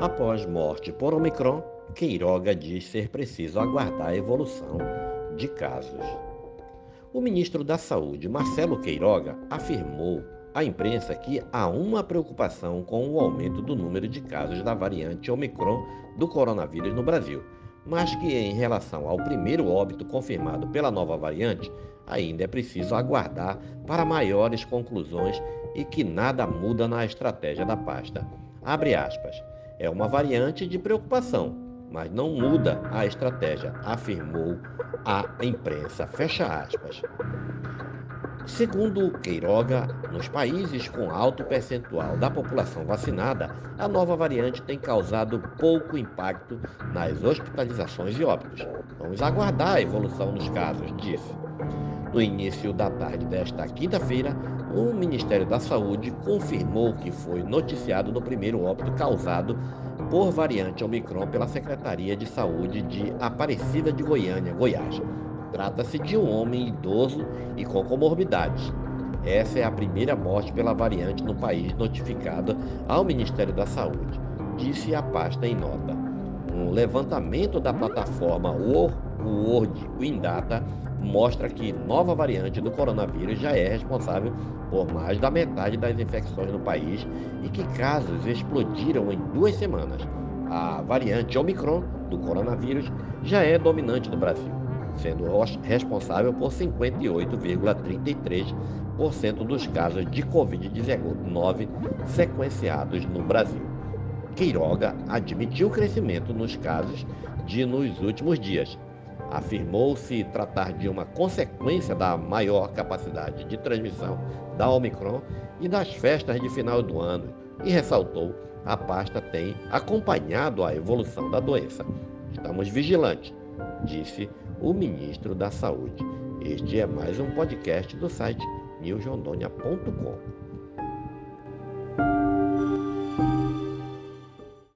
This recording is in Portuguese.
Após morte por Omicron, Queiroga diz ser preciso aguardar a evolução de casos. O ministro da Saúde, Marcelo Queiroga, afirmou à imprensa que há uma preocupação com o aumento do número de casos da variante Omicron do coronavírus no Brasil, mas que em relação ao primeiro óbito confirmado pela nova variante, ainda é preciso aguardar para maiores conclusões e que nada muda na estratégia da pasta. Abre aspas. É uma variante de preocupação, mas não muda a estratégia, afirmou a imprensa. Fecha aspas. Segundo Queiroga, nos países com alto percentual da população vacinada, a nova variante tem causado pouco impacto nas hospitalizações e óbitos. Vamos aguardar a evolução dos casos, disse. No início da tarde desta quinta-feira, o Ministério da Saúde confirmou que foi noticiado no primeiro óbito causado por variante Omicron pela Secretaria de Saúde de Aparecida de Goiânia, Goiás. Trata-se de um homem idoso e com comorbidades. Essa é a primeira morte pela variante no país notificada ao Ministério da Saúde, disse a pasta em nota. Um levantamento da plataforma World Windata mostra que nova variante do coronavírus já é responsável por mais da metade das infecções no país e que casos explodiram em duas semanas. A variante Omicron do coronavírus já é dominante no Brasil sendo responsável por 58,33% dos casos de Covid-19 sequenciados no Brasil. Queiroga admitiu o crescimento nos casos de nos últimos dias. Afirmou se tratar de uma consequência da maior capacidade de transmissão da Omicron e das festas de final do ano e ressaltou a pasta tem acompanhado a evolução da doença. Estamos vigilantes, disse o ministro da Saúde. Este é mais um podcast do site newsrondônia.com.